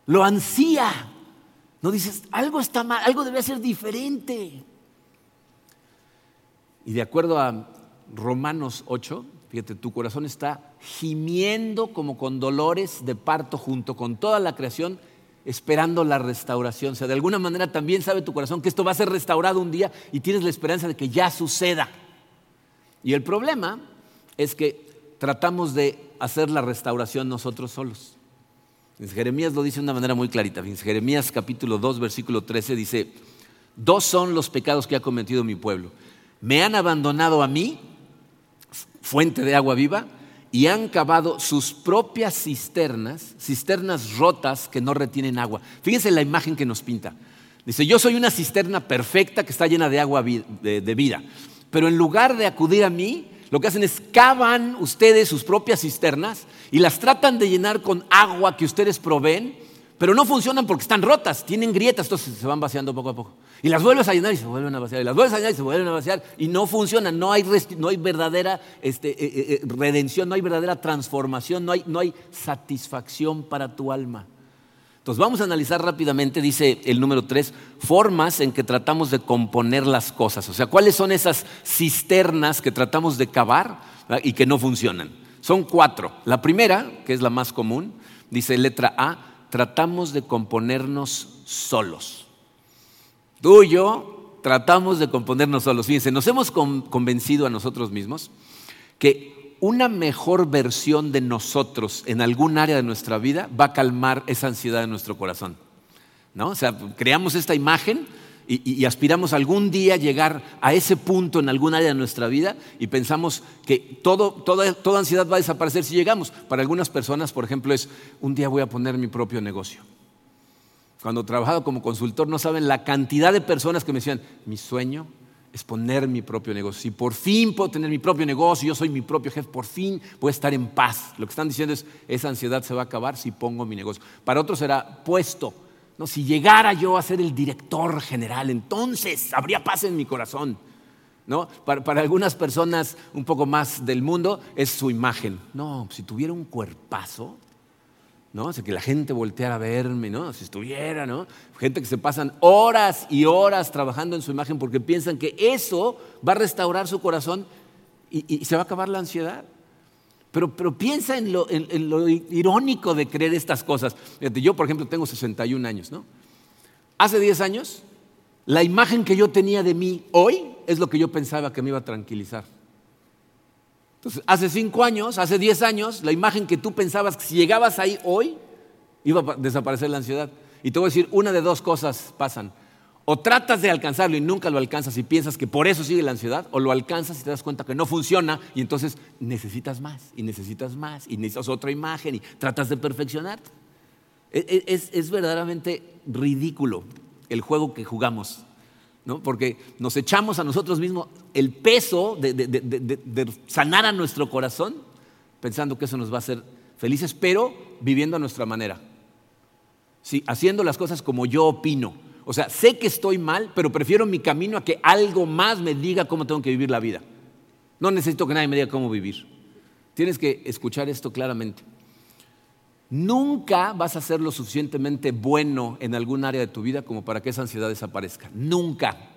S1: lo ansía. No dices, algo está mal, algo debe ser diferente. Y de acuerdo a Romanos 8, fíjate, tu corazón está gimiendo como con dolores de parto junto con toda la creación, esperando la restauración. O sea, de alguna manera también sabe tu corazón que esto va a ser restaurado un día y tienes la esperanza de que ya suceda. Y el problema es que tratamos de hacer la restauración nosotros solos. Jeremías lo dice de una manera muy clarita. Jeremías capítulo 2, versículo 13 dice, Dos son los pecados que ha cometido mi pueblo. Me han abandonado a mí, fuente de agua viva, y han cavado sus propias cisternas, cisternas rotas que no retienen agua. Fíjense la imagen que nos pinta. Dice, yo soy una cisterna perfecta que está llena de agua de vida, pero en lugar de acudir a mí, lo que hacen es cavan ustedes sus propias cisternas y las tratan de llenar con agua que ustedes proveen, pero no funcionan porque están rotas, tienen grietas, entonces se van vaciando poco a poco. Y las vuelves a llenar y se vuelven a vaciar, y las vuelves a llenar y se vuelven a vaciar, y no funcionan, no hay, no hay verdadera este, eh, eh, eh, redención, no hay verdadera transformación, no hay, no hay satisfacción para tu alma. Entonces vamos a analizar rápidamente, dice el número tres, formas en que tratamos de componer las cosas. O sea, ¿cuáles son esas cisternas que tratamos de cavar y que no funcionan? Son cuatro. La primera, que es la más común, dice letra A, tratamos de componernos solos. Tú y yo tratamos de componernos solos. Fíjense, nos hemos convencido a nosotros mismos que una mejor versión de nosotros en algún área de nuestra vida va a calmar esa ansiedad en nuestro corazón. ¿no? O sea, creamos esta imagen y, aspiramos algún día llegar a ese punto en algún área de nuestra vida y pensamos que toda, toda ansiedad va a desaparecer si llegamos. Para algunas personas, por ejemplo, es un día voy a poner mi propio negocio. Cuando trabajaba como consultor, no saben la cantidad de personas que me decían, mi sueño es poner mi propio negocio. Si por fin puedo tener mi propio negocio, yo soy mi propio jefe, por fin a estar en paz. Lo que están diciendo es, esa ansiedad se va a acabar si pongo mi negocio. Para otros será puesto. No, si llegara yo a ser el director general, entonces habría paz en mi corazón. ¿No? Para, para, algunas personas un poco más del mundo es su imagen. No, si tuviera un cuerpazo, ¿no? O que la gente volteara a verme, ¿no? Si estuviera, ¿no? Gente que se pasan horas y horas trabajando en su imagen porque piensan que eso va a restaurar su corazón y, se va a acabar la ansiedad. Pero, pero piensa en lo, irónico de creer estas cosas. yo, por ejemplo, tengo 61 años, ¿no? Hace 10 años, la imagen que yo tenía de mí hoy es lo que yo pensaba que me iba a tranquilizar. Entonces, hace cinco años, hace diez años, la imagen que tú pensabas que si llegabas ahí hoy, iba a desaparecer la ansiedad. Y te voy a decir, una de dos cosas pasan. O tratas de alcanzarlo y nunca lo alcanzas y piensas que por eso sigue la ansiedad, o lo alcanzas y te das cuenta que no funciona y entonces necesitas más y necesitas más y necesitas otra imagen y tratas de perfeccionar. E, e, es verdaderamente ridículo el juego que jugamos porque nos echamos a nosotros mismos el peso de, sanar a nuestro corazón, pensando que eso nos va a hacer felices, pero viviendo a nuestra manera. Sí, haciendo las cosas como yo opino. O sea, sé que estoy mal, pero prefiero mi camino a que algo más me diga cómo tengo que vivir la vida. No necesito que nadie me diga cómo vivir. Tienes que escuchar esto claramente. Nunca vas a ser lo suficientemente bueno en algún área de tu vida como para que esa ansiedad desaparezca. Nunca.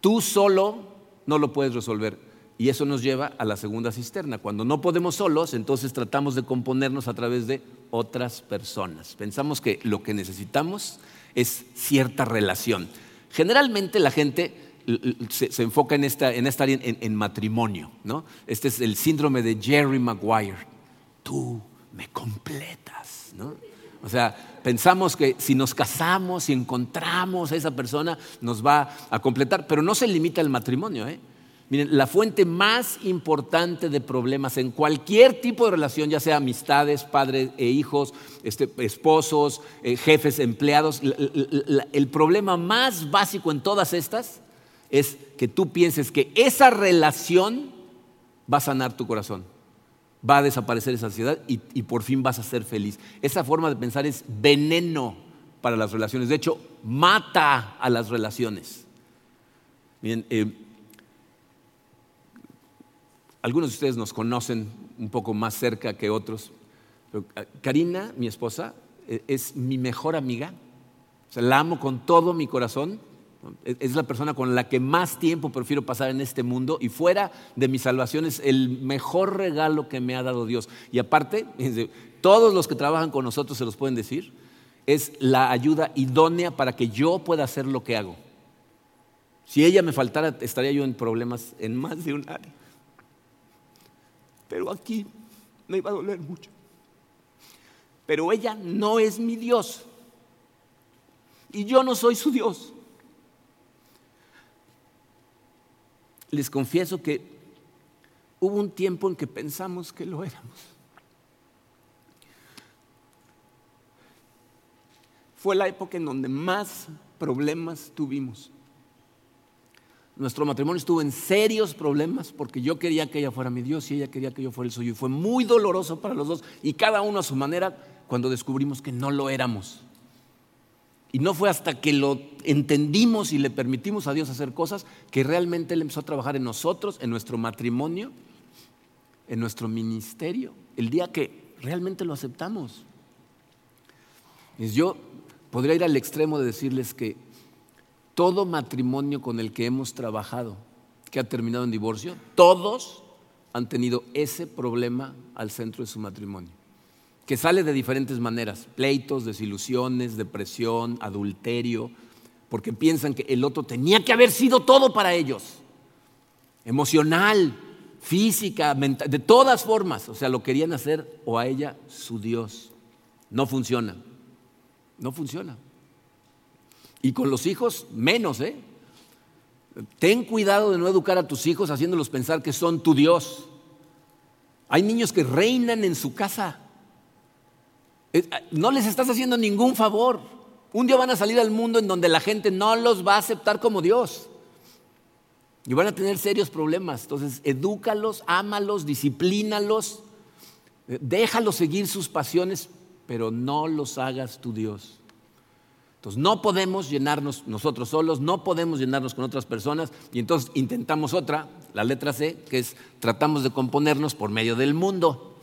S1: Tú solo no lo puedes resolver. Y eso nos lleva a la segunda cisterna. Cuando no podemos solos, entonces tratamos de componernos a través de otras personas. Pensamos que lo que necesitamos es cierta relación. Generalmente la gente se, enfoca en esta, en área en, matrimonio. ¿no? Este es el síndrome de Jerry Maguire. Tú me completas, ¿no? O sea, pensamos que si nos casamos, y encontramos a esa persona, nos va a completar, pero no se limita al matrimonio. ¿eh? Miren, la fuente más importante de problemas en cualquier tipo de relación, ya sea amistades, padres e hijos, este, esposos, eh, jefes, empleados, el problema más básico en todas estas es que tú pienses que esa relación va a sanar tu corazón va a desaparecer esa ansiedad y, por fin vas a ser feliz. Esa forma de pensar es veneno para las relaciones. De hecho, mata a las relaciones. Bien, eh, algunos de ustedes nos conocen un poco más cerca que otros. Eh, Karina, mi esposa, eh, es mi mejor amiga. La amo con todo mi corazón es la persona con la que más tiempo prefiero pasar en este mundo y fuera de mi salvación es el mejor regalo que me ha dado Dios. Y aparte, *laughs* todos los que trabajan con nosotros se los pueden decir, es la ayuda idónea para que yo pueda hacer lo que hago. Si ella me faltara, estaría yo en problemas en más de un área pero aquí me iba a doler mucho. Pero ella no es mi Dios. Y yo no soy su Dios. Les confieso que hubo un tiempo en que pensamos que lo éramos. Fue la época en donde más problemas tuvimos. Nuestro matrimonio estuvo en serios problemas porque yo quería que ella fuera mi Dios y ella quería que yo fuera el suyo. Y fue muy doloroso para los dos y cada uno a su manera cuando descubrimos que no lo éramos. Y no fue hasta que lo entendimos y le permitimos a Dios hacer cosas que realmente Él empezó a trabajar en nosotros, en nuestro matrimonio, en nuestro ministerio, el día que realmente lo aceptamos. Yo podría ir al extremo de decirles que todo matrimonio con el que hemos trabajado, que ha terminado en divorcio, todos han tenido ese problema al centro de su matrimonio, que sale de diferentes maneras, pleitos, desilusiones, depresión, adulterio, porque piensan que el otro tenía que haber sido todo para ellos, emocional, física, mental, de todas formas, o sea, lo querían hacer o a ella su Dios. No funciona, no funciona. Y con los hijos, menos, ¿eh? Ten cuidado de no educar a tus hijos haciéndolos pensar que son tu Dios. Hay niños que reinan en su casa. Eh, no les estás haciendo ningún favor. Un día van a salir al mundo en donde la gente no los va a aceptar como Dios. Y van a tener serios problemas. Entonces, edúcalos, ámalos, disciplínalos, eh, déjalos seguir sus pasiones, pero no los hagas tu Dios. Entonces no podemos llenarnos nosotros solos, no podemos llenarnos con otras personas y entonces intentamos otra, la letra C, que es tratamos de componernos por medio del mundo.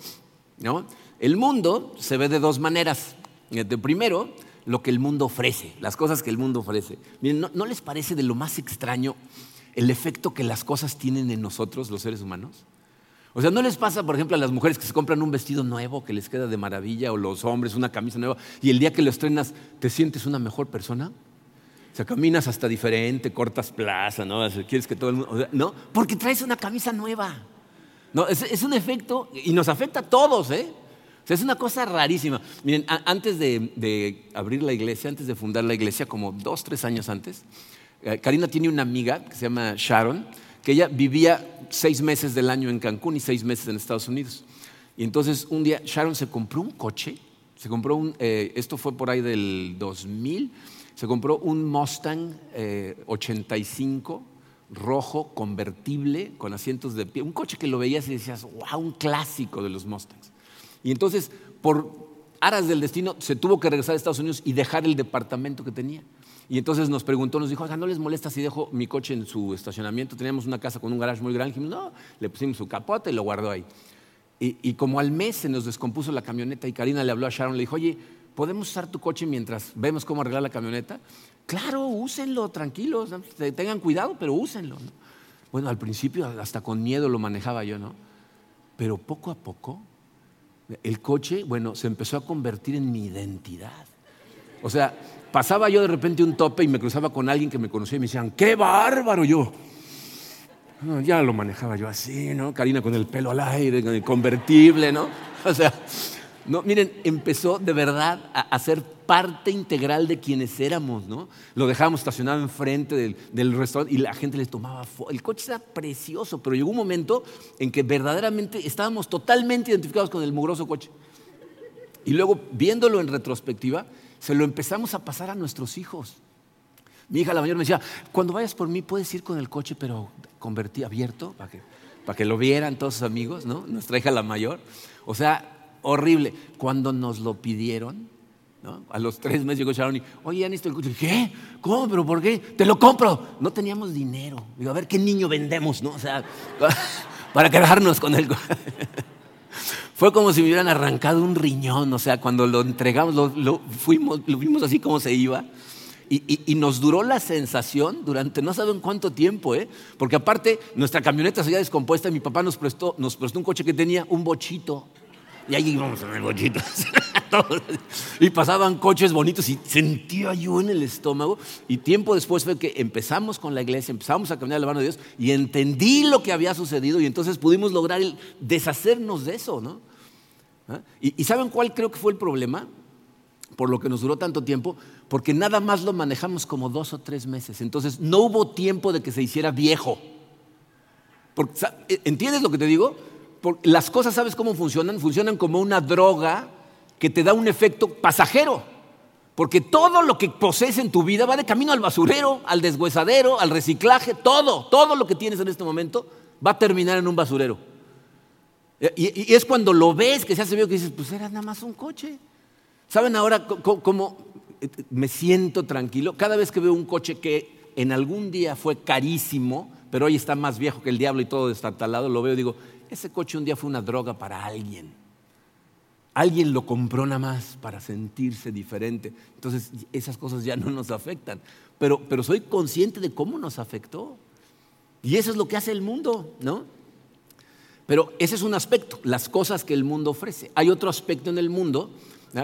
S1: ¿no? El mundo se ve de dos maneras. De primero, lo que el mundo ofrece, las cosas que el mundo ofrece. Miren, ¿no les parece de lo más extraño el efecto que las cosas tienen en nosotros, los seres humanos? O sea, ¿no les pasa, por ejemplo, a las mujeres que se compran un vestido nuevo que les queda de maravilla o los hombres una camisa nueva y el día que lo estrenas te sientes una mejor persona? O sea, caminas hasta diferente, cortas plaza, ¿no? Quieres que todo el mundo, ¿no? Porque traes una camisa nueva. No, es, un efecto y nos afecta a todos, ¿eh? O sea, es una cosa rarísima. Miren, antes de, abrir la iglesia, antes de fundar la iglesia, como dos, tres años antes, eh, Karina tiene una amiga que se llama Sharon, que ella vivía seis meses del año en Cancún y seis meses en Estados Unidos. Y entonces un día Sharon se compró un coche, se compró un, eh, esto fue por ahí del 2000, se compró un Mustang 85 eh, rojo, convertible, con asientos de pie, un coche que lo veías y decías, wow, un clásico de los Mustangs. Y entonces, por aras del destino, se tuvo que regresar a Estados Unidos y dejar el departamento que tenía. Y entonces nos preguntó, nos dijo, ¿no les molesta si dejo mi coche en su estacionamiento? Teníamos una casa con un garage muy grande. Dijimos, no, le pusimos su capote y lo guardó ahí. Y, como al mes se nos descompuso la camioneta y Karina le habló a Sharon, le dijo, oye, ¿podemos usar tu coche mientras vemos cómo arreglar la camioneta? Claro, úsenlo, tranquilos, tengan cuidado, pero úsenlo. Bueno, al principio hasta con miedo lo manejaba yo, ¿no? Pero poco a poco el coche, bueno, se empezó a convertir en mi identidad. O sea, pasaba yo de repente un tope y me cruzaba con alguien que me conocía y me decían, ¡qué bárbaro yo! ya lo manejaba yo así, ¿no? Karina con el pelo al aire, con el convertible, ¿no? *laughs* O sea, no, miren, empezó de verdad a, ser parte integral de quienes éramos, ¿no? Lo dejábamos estacionado enfrente del, del restaurante y la gente le tomaba fotos. El coche era precioso, pero llegó un momento en que verdaderamente estábamos totalmente identificados con el mugroso coche. Y luego, viéndolo en retrospectiva, se lo empezamos a pasar a nuestros hijos. Mi hija la mayor me decía, cuando vayas por mí puedes ir con el coche, pero convertí abierto para que, para que lo vieran todos sus amigos, ¿no? Nuestra hija la mayor. O sea, horrible. Cuando nos lo pidieron, ¿no? A los tres meses llegó Sharon y, oye, ya necesito el coche. ¿Qué? ¿Cómo? ¿Pero por qué? Te lo compro. No teníamos dinero. Digo, a ver qué niño vendemos, ¿no? O sea, *laughs* para quedarnos con el coche. Fue como si me hubieran arrancado un riñón, o sea, cuando lo entregamos, lo, fuimos, lo vimos así como se iba. Y, nos duró la sensación durante no saben cuánto tiempo, ¿eh? porque aparte nuestra camioneta se había descompuesta y mi papá nos prestó, nos prestó un coche que tenía un bochito. Y ahí íbamos en el bochito. *laughs* y pasaban coches bonitos y sentía yo en el estómago. Y tiempo después fue que empezamos con la iglesia, empezamos a caminar la mano de Dios y entendí lo que había sucedido y entonces pudimos lograr deshacernos de eso. ¿no? ¿Ah? ¿Y, saben cuál creo que fue el problema? Por lo que nos duró tanto tiempo, porque nada más lo manejamos como dos o tres meses. Entonces no hubo tiempo de que se hiciera viejo. ¿Entiendes lo que te digo? las cosas, ¿sabes cómo funcionan? Funcionan como una droga que te da un efecto pasajero. Porque todo lo que posees en tu vida va de camino al basurero, al deshuesadero, al reciclaje, todo, todo lo que tienes en este momento va a terminar en un basurero. Y, es cuando lo ves que se hace viejo que dices, pues era nada más un coche. ¿Saben ahora cómo me siento tranquilo? Cada vez que veo un coche que en algún día fue carísimo, pero hoy está más viejo que el diablo y todo destartalado, lo veo y digo, ese coche un día fue una droga para alguien. Alguien lo compró nada más para sentirse diferente. Entonces esas cosas ya no nos afectan. Pero, pero soy consciente de cómo nos afectó. Y eso es lo que hace el mundo, ¿no? Pero ese es un aspecto, las cosas que el mundo ofrece. Hay otro aspecto en el mundo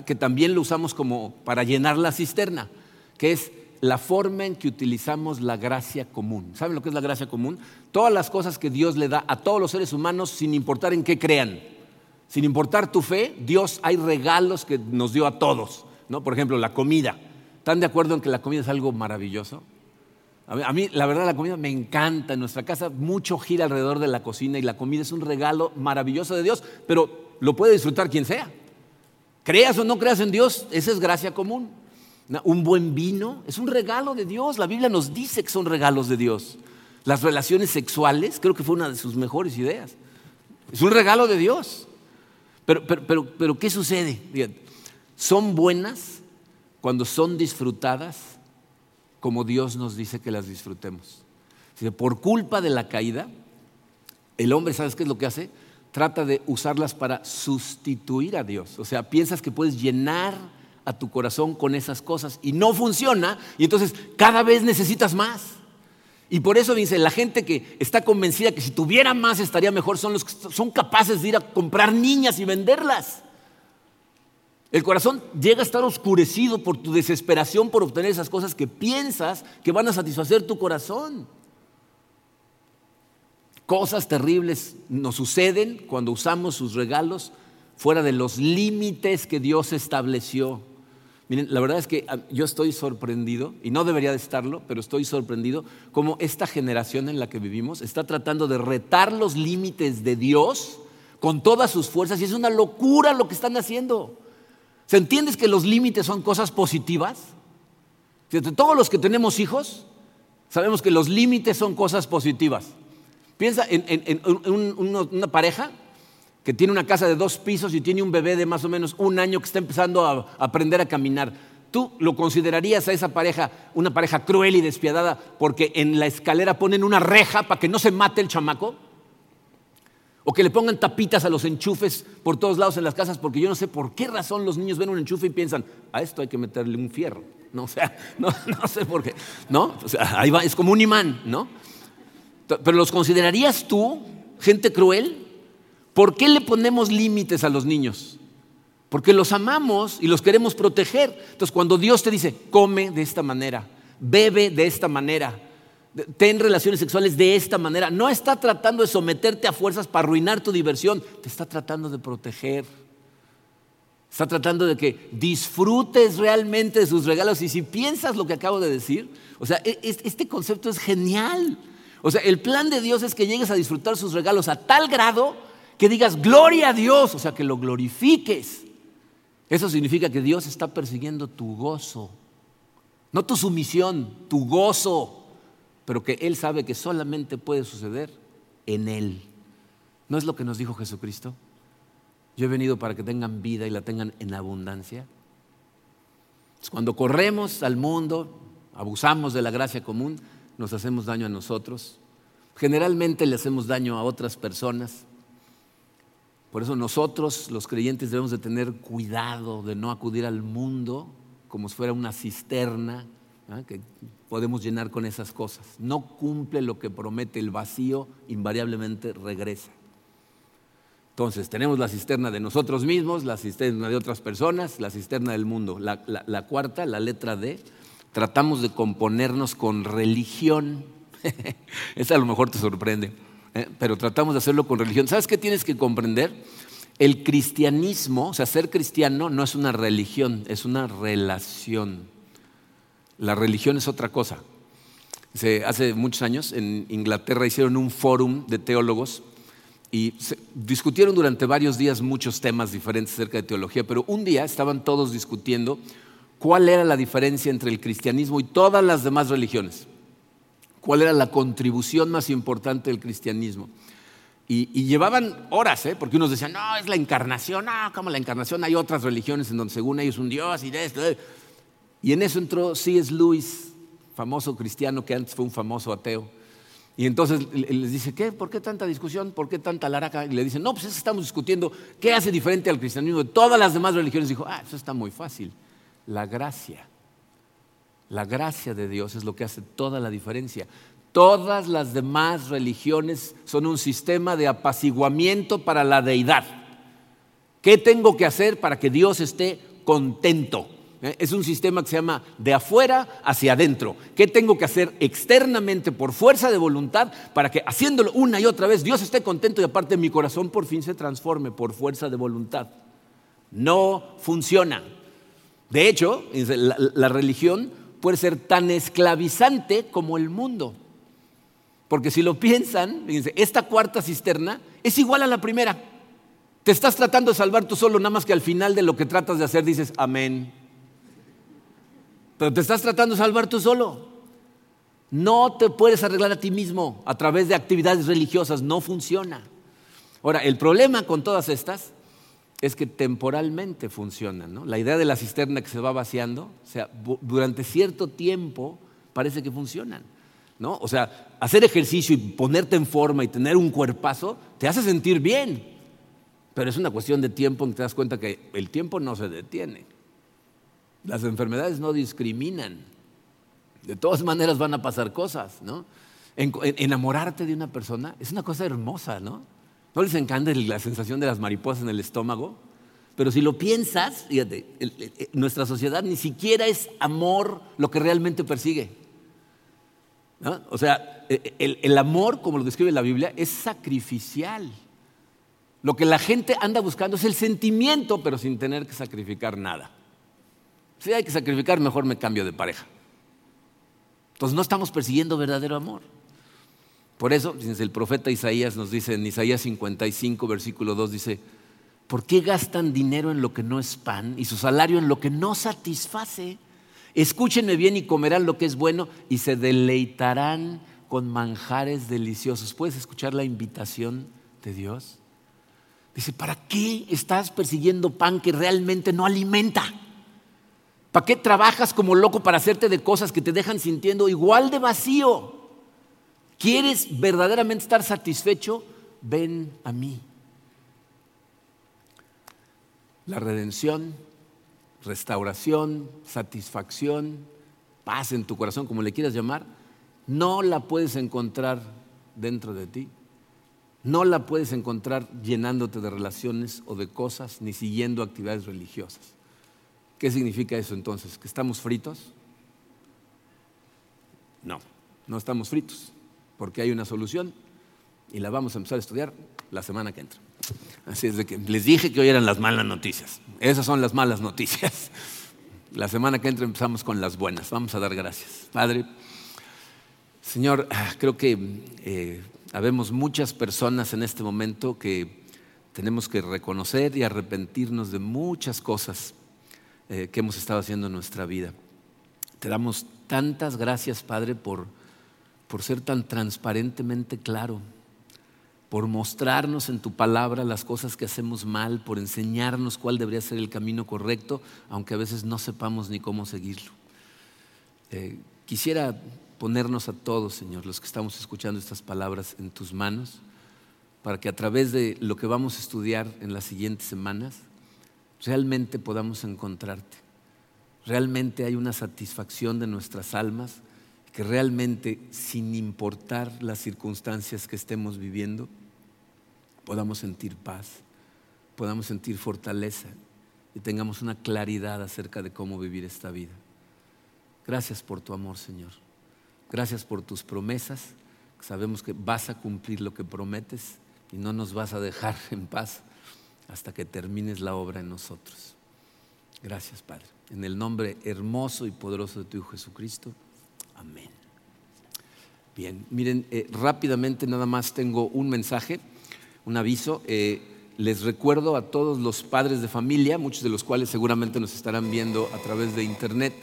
S1: que también lo usamos como para llenar la cisterna, que es la forma en que utilizamos la gracia común. ¿Saben lo que es la gracia común? Todas las cosas que Dios le da a todos los seres humanos sin importar en qué crean. Sin importar tu fe, Dios hay regalos que nos dio a todos. ¿no? Por ejemplo, la comida. ¿Están de acuerdo en que la comida es algo maravilloso? A mí, la verdad, la comida me encanta. En nuestra casa mucho gira alrededor de la cocina y la comida es un regalo maravilloso de Dios, pero lo puede disfrutar quien sea. Creas o no creas en Dios, esa es gracia común. Un buen vino es un regalo de Dios. La Biblia nos dice que son regalos de Dios. Las relaciones sexuales, creo que fue una de sus mejores ideas. Es un regalo de Dios. Pero, pero, pero, ¿qué sucede? son buenas cuando son disfrutadas como Dios nos dice que las disfrutemos. Por culpa de la caída, el hombre, ¿sabes qué es lo que hace? Trata de usarlas para sustituir a Dios. O sea, piensas que puedes llenar a tu corazón con esas cosas y no funciona y entonces cada vez necesitas más. Y por eso dice, la gente que está convencida que si tuviera más estaría mejor son los que son capaces de ir a comprar niñas y venderlas. El corazón llega a estar oscurecido por tu desesperación por obtener esas cosas que piensas que van a satisfacer tu corazón. Cosas terribles nos suceden cuando usamos sus regalos fuera de los límites que Dios estableció. Miren, la verdad es que ah, yo estoy sorprendido, y no debería de estarlo, pero estoy sorprendido como esta generación en la que vivimos está tratando de retar los límites de Dios con todas sus fuerzas, y es una locura lo que están haciendo. ¿Se entiende que los límites son cosas positivas? Todos los que tenemos hijos sabemos que los límites son cosas positivas. Piensa en, una pareja que tiene una casa de dos pisos y tiene un bebé de más o menos un año que está empezando a aprender a caminar. ¿Tú lo considerarías a esa pareja una pareja cruel y despiadada porque en la escalera ponen una reja para que no se mate el chamaco? ¿O que le pongan tapitas a los enchufes por todos lados en las casas? Porque yo no sé por qué razón los niños ven un enchufe y piensan, a esto hay que meterle un fierro. *laughs* No, o no, *laughs* no sé por qué. ¿No? Ahí va, es como un imán, ¿no? Pero ¿los considerarías tú gente cruel? ¿Por qué le ponemos límites a los niños? Porque los amamos y los queremos proteger. Entonces, cuando Dios te dice, come de esta manera, bebe de esta manera, ten relaciones sexuales de esta manera, no está tratando de someterte a fuerzas para arruinar tu diversión, te está tratando de proteger. Está tratando de que disfrutes realmente de sus regalos. Y si piensas lo que acabo de decir, o sea, e, este concepto es genial. O sea, el plan de Dios es que llegues a disfrutar sus regalos a tal grado que digas gloria a Dios, o sea, que lo glorifiques. Eso significa que Dios está persiguiendo tu gozo, no tu sumisión, tu gozo, pero que Él sabe que solamente puede suceder en Él. ¿No es lo que nos dijo Jesucristo? Yo he venido para que tengan vida y la tengan en abundancia. Cuando corremos al mundo, abusamos de la gracia común, nos hacemos daño a nosotros. Generalmente le hacemos daño a otras personas. Por eso nosotros, los creyentes, debemos de tener cuidado de no acudir al mundo como si fuera una cisterna ¿ah? que podemos llenar con esas cosas. No cumple lo que promete el vacío, invariablemente regresa. Entonces, tenemos la cisterna de nosotros mismos, la cisterna de otras personas, la cisterna del mundo. La, cuarta, la letra D, tratamos de componernos con religión. *laughs* Esa a lo mejor te sorprende. ¿eh? pero tratamos de hacerlo con religión. ¿Sabes qué tienes que comprender? El cristianismo, o sea, ser cristiano no es una religión, es una relación. La religión es otra cosa. hace muchos años en Inglaterra hicieron un fórum de teólogos y discutieron durante varios días muchos temas diferentes acerca de teología, pero un día estaban todos discutiendo cuál era la diferencia entre el cristianismo y todas las demás religiones, cuál era la contribución más importante del cristianismo. Y, llevaban horas, ¿eh? porque unos decían, no, es la encarnación, no, como la encarnación, hay otras religiones en donde según ellos un Dios y de esto. Y en eso entró C.S. Lewis, famoso cristiano que antes fue un famoso ateo. Y entonces les dice, ¿qué? ¿Por qué tanta discusión? ¿Por qué tanta laraca? Y le dicen, no, pues estamos discutiendo qué hace diferente al cristianismo de todas las demás religiones. Dijo, ah, eso está muy fácil. La gracia. La gracia de Dios es lo que hace toda la diferencia. Todas las demás religiones son un sistema de apaciguamiento para la deidad. ¿Qué tengo que hacer para que Dios esté contento? ¿Eh? Es un sistema que se llama de afuera hacia adentro. ¿Qué tengo que hacer externamente por fuerza de voluntad para que haciéndolo una y otra vez Dios esté contento y aparte mi corazón por fin se transforme por fuerza de voluntad? No funciona. De hecho, la, religión puede ser tan esclavizante como el mundo. Porque si lo piensan, esta cuarta cisterna es igual a la primera. Te estás tratando de salvar tú solo, nada más que al final de lo que tratas de hacer dices amén. Pero te estás tratando de salvar tú solo. No te puedes arreglar a ti mismo a través de actividades religiosas, no funciona. Ahora, el problema con todas estas es que temporalmente funcionan. ¿no? La idea de la cisterna que se va vaciando, o sea, durante cierto tiempo parece que funcionan. ¿no? O sea, hacer ejercicio y ponerte en forma y tener un cuerpazo te hace sentir bien, pero es una cuestión de tiempo en que te das cuenta que el tiempo no se detiene. Las enfermedades no discriminan. De todas maneras van a pasar cosas, ¿no? enamorarte de una persona es una cosa hermosa, ¿no? ¿No les encanta la sensación de las mariposas en el estómago? Pero si lo piensas, fíjate, nuestra sociedad ni siquiera es amor lo que realmente persigue. O sea, e, e, el, amor, como lo describe la Biblia, es sacrificial. Lo que la gente anda buscando es el sentimiento, pero sin tener que sacrificar nada. Si hay que sacrificar, mejor me cambio de pareja. Entonces no estamos persiguiendo verdadero amor. Por eso, el profeta Isaías nos dice en Isaías 55, versículo 2, dice, ¿por qué gastan dinero en lo que no es pan y su salario en lo que no satisface? Escúchenme bien y comerán lo que es bueno y se deleitarán con manjares deliciosos. ¿Puedes escuchar la invitación de Dios? Dice, ¿para qué estás persiguiendo pan que realmente no alimenta? ¿Para qué trabajas como loco para hacerte de cosas que te dejan sintiendo igual de vacío? ¿Quieres verdaderamente estar satisfecho? Ven a mí. La redención restauración, satisfacción, paz en tu corazón, como le quieras llamar, no la puedes encontrar dentro de ti. No la puedes encontrar llenándote de relaciones o de cosas, ni siguiendo actividades religiosas. ¿Qué significa eso entonces? ¿Que estamos fritos? No, no estamos fritos, porque hay una solución y la vamos a empezar a estudiar la semana que entra. Así es de que les dije que hoy eran las malas noticias. Esas son las malas noticias. La semana que entra empezamos con las buenas. Vamos a dar gracias. Padre, Señor, creo que eh, habemos muchas personas en este momento que tenemos que reconocer y arrepentirnos de muchas cosas eh, que hemos estado haciendo en nuestra vida. Te damos tantas gracias, Padre, por, por ser tan transparentemente claro por mostrarnos en tu palabra las cosas que hacemos mal, por enseñarnos cuál debería ser el camino correcto, aunque a veces no sepamos ni cómo seguirlo. Eh, quisiera ponernos a todos, Señor, los que estamos escuchando estas palabras en tus manos, para que a través de lo que vamos a estudiar en las siguientes semanas, realmente podamos encontrarte. Realmente hay una satisfacción de nuestras almas, que realmente, sin importar las circunstancias que estemos viviendo, podamos sentir paz, podamos sentir fortaleza y tengamos una claridad acerca de cómo vivir esta vida. Gracias por tu amor, Señor. Gracias por tus promesas. Sabemos que vas a cumplir lo que prometes y no nos vas a dejar en paz hasta que termines la obra en nosotros. Gracias, Padre. En el nombre hermoso y poderoso de tu Hijo Jesucristo. Amén. Bien, miren, eh, rápidamente nada más tengo un mensaje, un aviso. Eh, les recuerdo a todos los padres de familia, muchos de los cuales seguramente nos estarán viendo a través de internet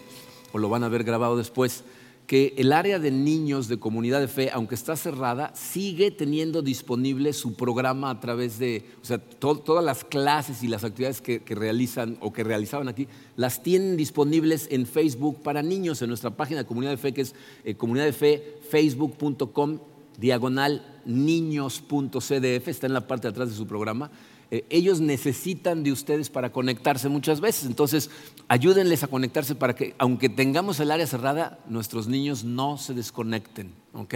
S1: o lo van a ver grabado después, que el área de niños de comunidad de fe, aunque está cerrada, sigue teniendo disponible su programa a través de, o sea, todas las clases y las actividades que, realizan o que realizaban aquí, las tienen disponibles en Facebook para niños, en nuestra página de comunidad de fe, que es eh, comunidad de fe, facebook.com, diagonal niños.cdf, está en la parte de atrás de su programa. Eh, ellos necesitan de ustedes para conectarse muchas veces. Entonces, ayúdenles a conectarse para que, aunque tengamos el área cerrada, nuestros niños no se desconecten. ¿Ok?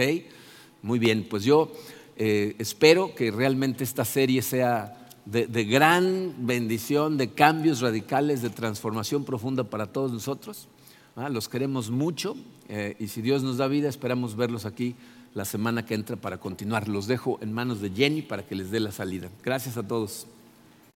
S1: Muy bien, pues yo eh, espero que realmente esta serie sea de, gran bendición, de cambios radicales, de transformación profunda para todos nosotros. Los queremos mucho eh, y si Dios nos da vida, esperamos verlos aquí la semana que entra para continuar. Los dejo en manos de Jenny para que les dé la salida. Gracias a todos.